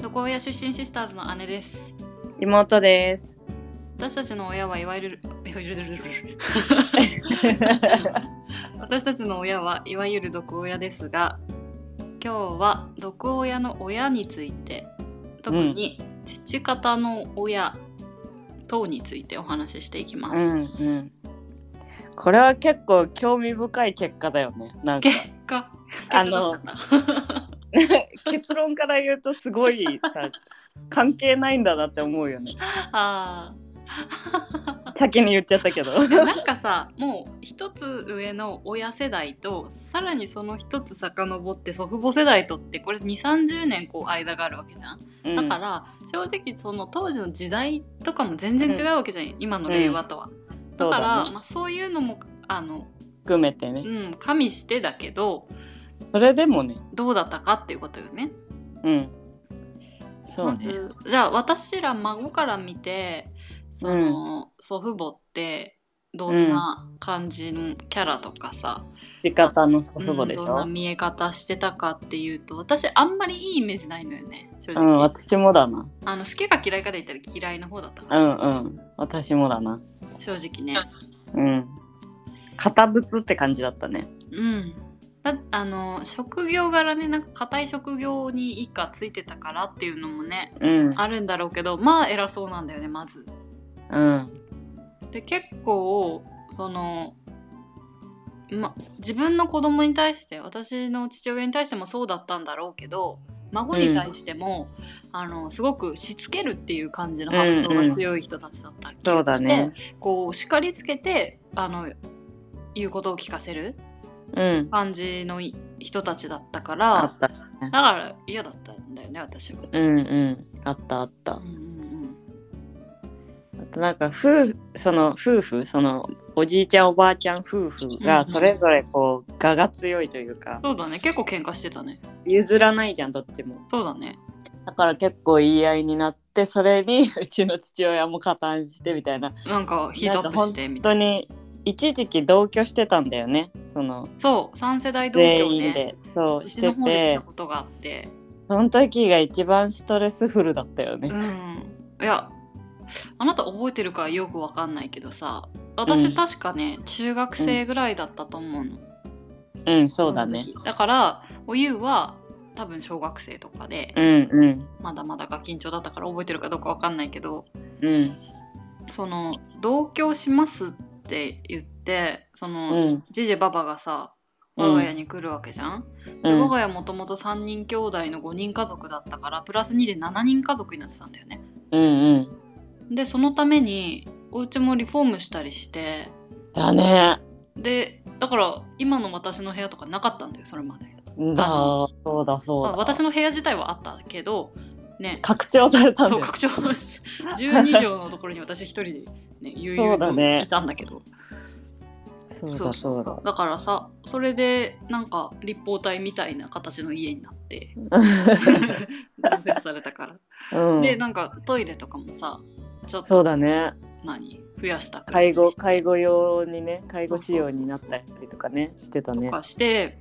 床親出身シスターズの姉です妹です。私たちの親はいわゆる 私たちの親はいわゆる毒親ですが今日は毒親の親について特に父方の親等についてお話ししていきまうんす、うん。これは結構興味深い結果だよね。なんか結果あの 結論から言うとすごいさ関係ないんだなって思うよね。あ先に言っちゃったけど。ーなんかさもう一つ上の親世代とさらにその一つ遡って祖父母世代とってこれ2 3 0年こう間があるわけじゃん？だから正直そその当時の時代とかも全然違うわけじゃん、今の令和とは。だそうからだねまあ、そういうのもあの、含めてね。うん、加味してだけどそれでもね。どうだったかっていうことよね。うん。そうまね。ずじゃあ私ら孫から見てその、祖父母ってどんな感じのキャラとかさ、父方の祖父母でしうんどんなょ。見え方してたかっていうと私あんまりいいイメージないのよね正直、うん、私もだな。あの好きか嫌いかで言ったら嫌いの方だったかうら、んうん。私もだな。正直ね。うん。堅物って感じだったね。うん。だあの職業柄ねなんか硬い職業に一家ついてたからっていうのもねうん。あるんだろうけどまあ偉そうなんだよねまず。うん。で結構その、ま、自分の子供に対して私の父親に対してもそうだったんだろうけど孫に対しても、あのすごくしつけるっていう感じの発想が強い人たちだった気がして、だね。こう叱りつけてあの言うことを聞かせるうん。感じのい人たちだったかあらった。だから嫌だったんだよね私は。うんうん。あったあったうん。となんか夫婦その夫婦そのおじいちゃんおばあちゃん夫婦がそれぞれこう我が強いというかそうだね結構喧嘩してたね。譲らないじゃんどっちもそうだね。だから結構言い合いになってそれに うちの父親も加担してみたいななんかヒートアップしてみたいな。本当に一時期同居してたんだよねそのそう3世代同居全員ね。でそうしての方でしたてことがあって。その時が一番ストレスフルだったよねうん。いやあなた覚えてるかよくわかんないけどさ私、うん。確かね中学生ぐらいだったと思うの。うん。そうだね。だからおゆうは多分小学生とかで、うんうん。まだまだガキンチョだったから覚えてるかどうかわかんないけどうん。その同居しますって言ってその、うん。じじばばがさ我が家に来るわけじゃん、でうん。我が家もともと3人兄弟の5人家族だったからプラス2で7人家族になってたんだよね。うんうんでそのためにお家もリフォームしたりしてだね。でだから今の私の部屋とかなかったんだよそれまで、だそうだそうだ。まあ、私の部屋自体はあったけどね。拡張されたんだよ。そう拡張し12畳のところに私一人でね悠々といたんだけど。そうそうだそうだ。だからさそれでなんか立方体みたいな形の家になって 増設されたから、うん。でなんかトイレとかもさちょっそうとだね。何？増やしたく介護介護用にね介護仕様になったりとかねしてたね。とかして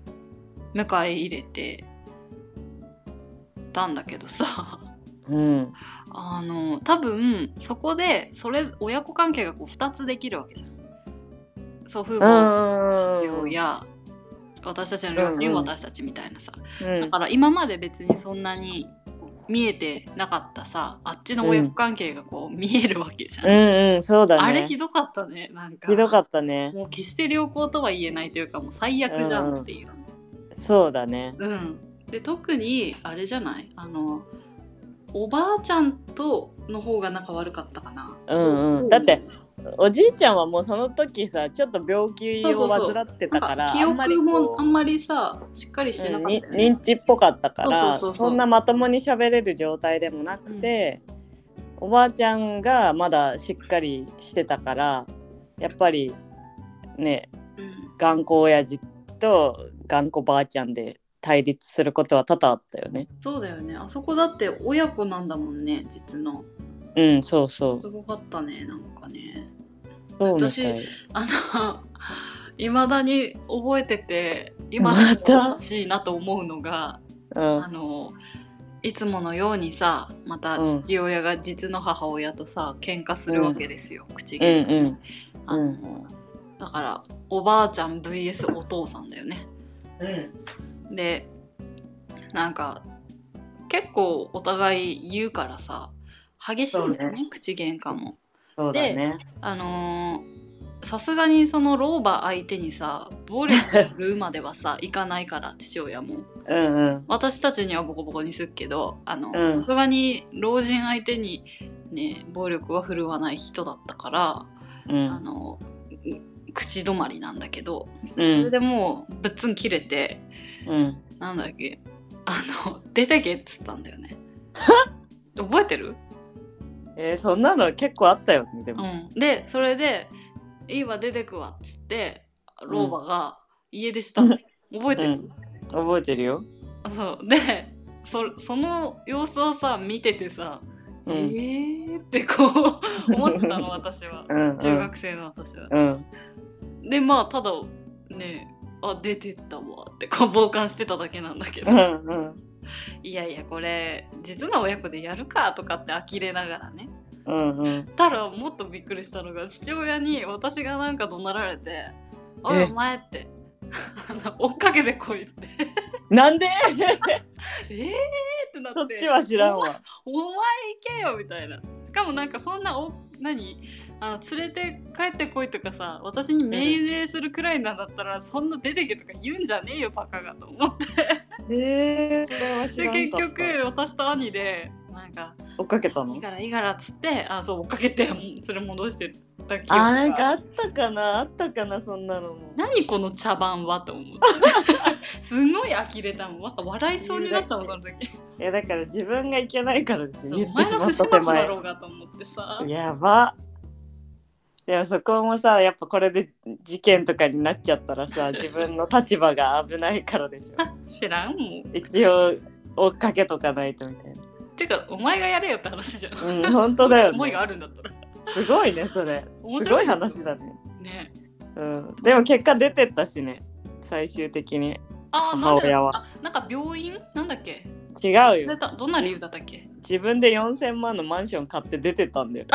迎え入れてたんだけどさ。うん。あの多分そこでそれ親子関係がこう2つできるわけじゃん。祖父う母ん親私たちの両親、うんうん。私たちみたいなさ。うん。だから今まで別にそんなに見えてなかったさあっちの親子関係がこう見えるわけじゃん、うんうんそうだね。あれひどかったねなんか。ひどかったね。もう決して良好とは言えないというかもう最悪じゃんっていうそうだね。うん、で特にあれじゃない？あのおばあちゃんとの方が仲悪かったかな。うんうん。だっておじいちゃんはもうその時さちょっと病気を患ってたから記あんまり憶もあんまりさしっかりしてなかったようん認知っぽかったからそんなまともに喋れる状態でもなくて、おばあちゃんがまだしっかりしてたからやっぱりねうん。頑固親父と頑固ばあちゃんで対立することは多々あったよね。そうだよね。あそこだって親子なんだもんね実の。うんそうそう。すごかったねなんかね私い。あのいまだに覚えてて今また欲しいなと思うのがうん。あのいつものようにさまたうん。父親が実の母親とさ喧嘩するわけですよ、口うん。喧嘩、うんあのだからおばあちゃん VS お父さんだよね。うん。でなんか結構お互い言うからさ激しいんだよね。口喧嘩もそうだね。あのーさすがにその老婆相手にさ暴力するまではさ いかないから父親も。うんうん。私たちにはボコボコにするけどあのうん。さすがに老人相手にね暴力は振るわない人だったから、うん。あの口止まりなんだけど、うそれんでもうぶっつん切れてうん。なんだっけあの出てけっつったんだよね。覚えてる、えーそんなの結構あったよねでも。うん、でそれで「いいわ出てくわ」っつって老婆が家出したの、覚えてる、うん。覚えてるよ。そう。でそその様子をさ見ててさ、うん。えーってこう 思ってたの私は。うんうん。中学生の私は。うん。でまあただねあ出てったわってこう傍観してただけなんだけど、うんうん いやいやこれ実の親子でやるかとかって呆れながらね。うんうん。たらもっとびっくりしたのが父親に私がなんか怒鳴られて「おいえ？お前」って。追っかけてこいって。なんで？えー？ってなって。そっちは知らんわ。お前行けよみたいな。しかもなんかそんなお何？あの連れて帰ってこいとかさ私に命令するくらいなんだったら、そんな出てけとか言うんじゃねえよバカがと思ってえー、結局私と兄でなんか追っかけ「たの？いいからいいから」っつってあそう追っかけてそれ戻してた記憶あーなんかがあったかな？あったかな？そんなのも。何この茶番は？と思って。すごい呆れたもん。なんか笑いそうになったもんその時。いやだから自分がいけないからでしょ。言おってしまっ前。の不始末だろうがと思ってさ。やばでもそこもさやっぱこれで事件とかになっちゃったらさ 自分の立場が危ないからでしょ。知らんもん。一応追っかけとかないとみたいてかお前がやれよって話じゃん、なうん本当だよ 思いがあねるんだったら。すごいねそれ。すごい話だね。ね。うん。でも結果出てったしね。最終的に。あ母親はなんであなんか病院？なんだっけ？違うよ。どんな理由だったっけ？自分で4000万のマンション買って出てったんだよ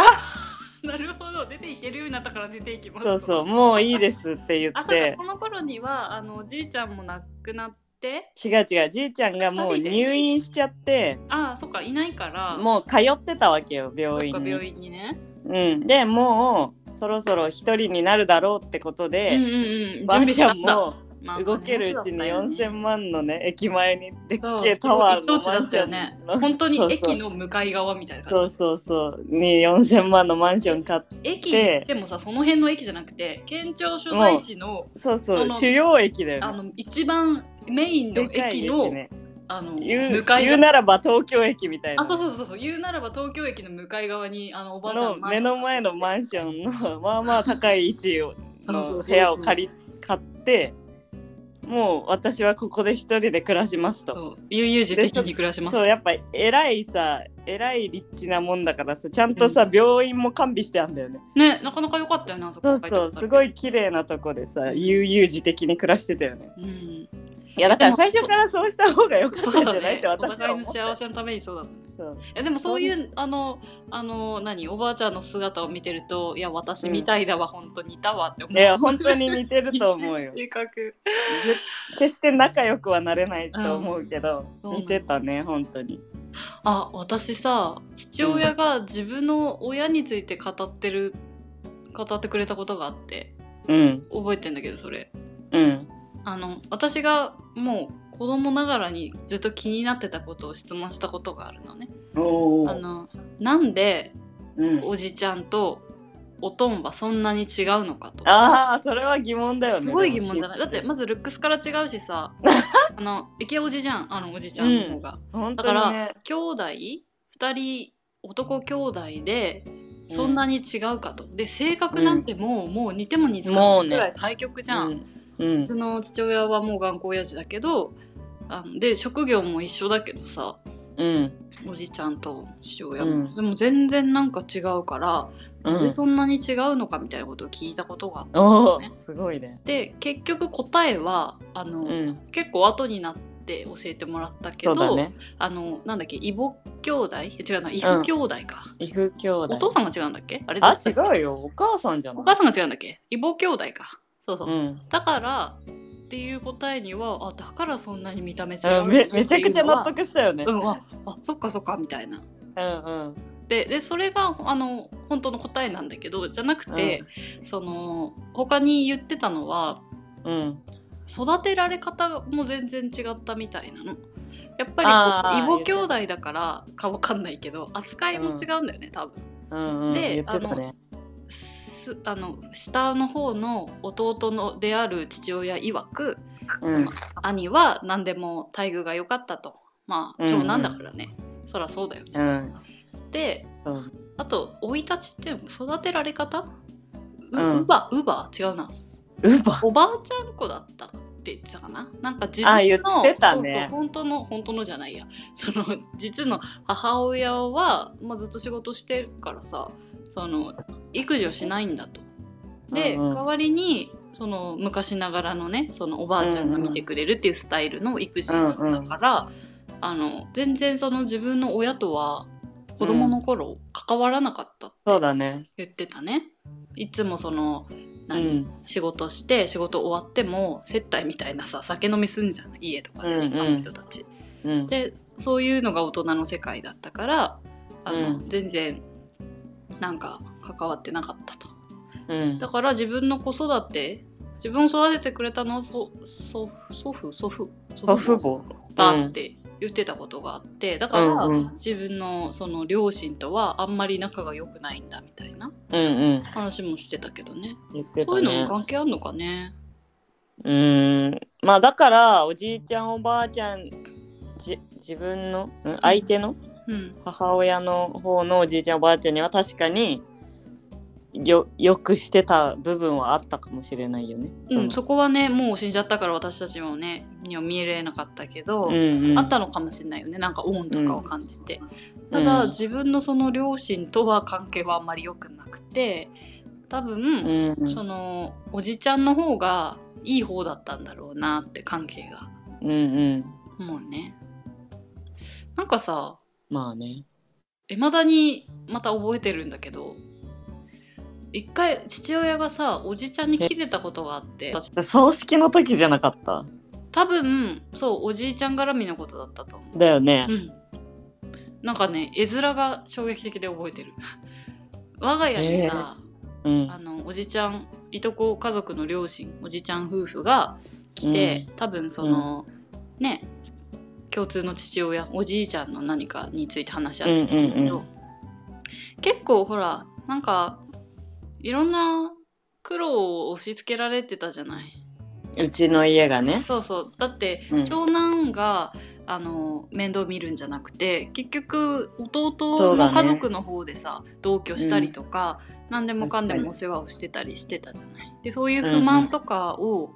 なるほど。出ていけるようになったから出ていきます。そうそう。もういいですって言あそうこの頃にはあのおじいちゃんも亡くなって。違う違う。じいちゃんがもう入院しちゃって。あそっか。いないから。もう通ってたわけよ病院に。病院にね。うん、でもうそろそろ一人になるだろうってことうんうんで、うん。ばあちゃん準備しちゃったもまあ動けるうちに金持ちだったよね。4000万のね駅前にでっけえタワーの一等地だったよね。本当に駅の向かい側みたいな感じ。そうそうそう。に4000万のマンション買って。駅でもさその辺の駅じゃなくて県庁所在地のそうそそうの主要駅だよね。あの一番メインの駅のねあの言う向かい側言うならば東京駅みたいな。あそうそうそうそう。言うならば東京駅の向かい側にあのおばあちゃんの目の前のマンションのまあまあ高い位置 そうそう。の部屋を借り買ってもう私はここで一人で暮らしますと。そう。悠々自適に暮らします。そうやっぱ偉いさ偉い立地なもんだからさちゃんとさ、病院も完備してあんだよね。ねなかなか良かったよねあそこそうそうすごい綺麗なとこでさ悠々自適に暮らしてたよね。うん。いやだから最初からそうした方が良かったんじゃないっそうだね。おて私は互いの思った幸せのためにそうだったう。えでもそういうあのあの何おばあちゃんの姿を見てるといや私みたいだわ、本当にいたわって思う。いや本当に似てると思うよ。性格ぜ決して仲良くはなれないと思うけど、うん。似てたね本当に。あ私さ父親が自分の親について語ってる語ってくれたことがあってうん。覚えてんだけどそれ。うん。あの私がもう子供ながらにずっと気になってたことを質問したことがあるのね。おあのなんでうん、おじちゃんとおとんはそんなに違うのかと。ああそれは疑問だよねすごい疑問だね。だってまずルックスから違うしさ あのイケおじじゃんあのおじちゃんの方が。本だから兄弟？2人男兄弟でそんなに違うかと。で性格なんてもう,、もう似ても似つかないぐらい対極じゃん。うん。ちの父親はもう頑固親父だけどあので職業も一緒だけどさうん。おじちゃんと父親も、うん。でも全然なんか違うからうん。でそんなに違うのかみたいなことを聞いたことがあったね。おすごいね。で結局答えはあの、うん。結構後になって教えてもらったけど、ね。あのなんだっけ異母兄弟？違うな異父兄弟か、異父兄弟。お父さんが違うんだっけ？あれあ違うよ。お母さんじゃない？お母さんが違うんだっけ？異母兄弟かそうそう、うん。だからっていう答えにはあだからそんなに見た目違ううんめめちゃくちゃ納得したよね。うんああそっかそっかみたいな。うんうん。ででそれがあの本当の答えなんだけどじゃなくて、その他に言ってたのはうん。育てられ方も全然違ったみたいなの。やっぱり異母兄弟だからかわかんないけど扱いも違うんだよね、多分。うんうんで言ってたねすあの下の方の弟のである父親曰くうん。兄は何でも待遇が良かったと。まあうん。長男だからね、そらそうだよね。うん。であと生い立ちっていうの育てられ方？ううん。乳母？乳母？違うな。ウバおばあちゃん子だったって言ってたかな？なんか自分のってたね。そうそう本当の本当のじゃないや。その実の母親は、まあ、ずっと仕事してるからさその育児をしないんだと。で、うんうん。代わりにその昔ながらのねそのおばあちゃんが見てくれるっていうスタイルの育児だったから、あの全然その自分の親とは子供の頃関わらなかったって言ってたね。いつもそのう何、ん。仕事して仕事終わっても接待みたいなさ酒飲みすんじゃん。家とかで、うんうん。あの人たち。うん。でそういうのが大人の世界だったからあの、うん。全然なんか関わってなかったと。うん。だから自分の子育て自分を育ててくれたのはそそ祖父祖父祖父母だって言ってたことがあってだから、うんうん。自分のその両親とはあんまり仲が良くないんだみたいなうんうん。話もしてたけどね。言ってたそういうのもね関係あるのかね？うん。まあだからおじいちゃんおばあちゃんじ自分のん相手のうん母親の方のおじいちゃんおばあちゃんには確かによよくしてた部分はあったかもしれないよね。うん、そそこはねもう死んじゃったから私たちもねには見えれなかったけど、のうんうん。あったのかもしれないよね。なんか恩とかを感じて、うん。ただ、うん。自分のその両親とは関係はあんまり良くなくて多分、うん。そのおじちゃんの方がいい方だったんだろうなって関係が。うんうん。もうね。なんかさまあね。いまだにまた覚えてるんだけど一回父親がさおじちゃんに切れたことがあって葬式の時じゃなかった？多分そうおじいちゃん絡みのことだったと思う。だよね。う。ん。なんかね絵面が衝撃的で覚えてる。我が家にさ、うん。あのおじちゃんいとこ家族の両親おじちゃん夫婦が来て、多分その、ね共通の父親おじいちゃんの何かについて話し合ってたんだけど、うんうんうん。結構ほらなんかいろんな苦労を押し付けられてたじゃない？うちの家がね。そうそう。だって、うん。長男があの面倒見るんじゃなくて結局弟の家族の方でさ、同居したりとか、何でもかんでもお世話をしてたりしてたじゃない？でそういう不満とかを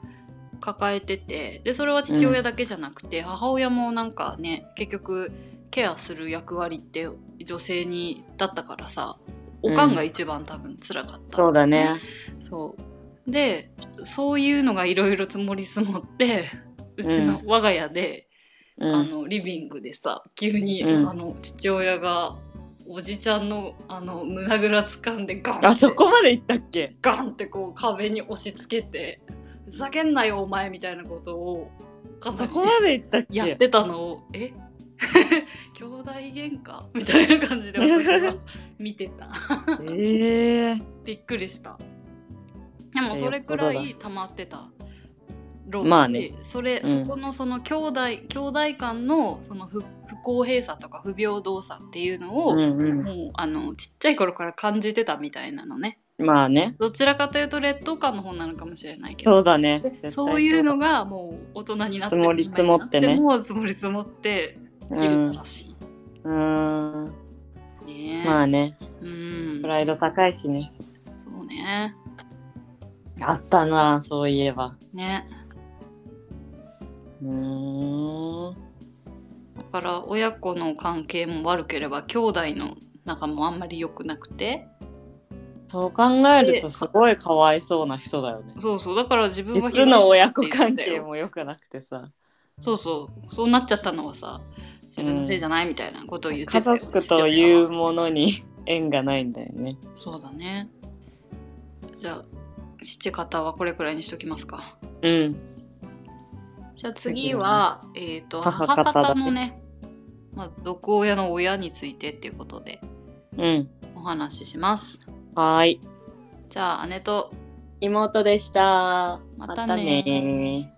抱えててでそれは父親だけじゃなくて、母親もなんかね結局ケアする役割って女性にだったからさおかんが一番多分辛かった、そうだね。そう。でそういうのがいろいろ積もり積もってうちの我が家で、うん。あのリビングでさ急に、うん。あの父親がおじちゃんのあの胸ぐら掴んでガンってあそこまで行ったっけ？ガンってこう壁に押し付けて「ふざけんなよお前」みたいなことをかなりそこまで行ったっけ？やってたのを「え？兄弟喧嘩みたいな感じで私は 見てた。ええびっくりした。でもそれくらい溜まってた。ろうし、まあね。それ、うん。そこのその兄弟兄弟間のその不不公平さとか不平等さっていうのを、うんうん。もうあのちっちゃい頃から感じてたみたいなのねまあね。どちらかというと劣等感の方なのかもしれないけどそうだね。そういうのがもう大人になって積もり積もってねもう積もり積もって切れたらしうん。うん。い、ねまあね。うんプライド高いしね。そうねあったな、そういえば。ねうーん。だから親子の関係も悪ければ兄弟の仲もあんまり良くなくてそう考えるとすごいかわいそうな人だよね。そうそうだから自分は実の親子関係も良くなくてさ。そうそうそうなっちゃったのはさ自分のせいじゃないみたいなことを言って家たよ族というものに縁がないんだよね。そうだね。じゃあ父方はこれくらいにしときますか。うん。じゃあ次は、えっ、と母方のね、まあ、毒親の親についてっていうことでうん。お話ししますはーい。じゃあ姉と妹でした。またねまたね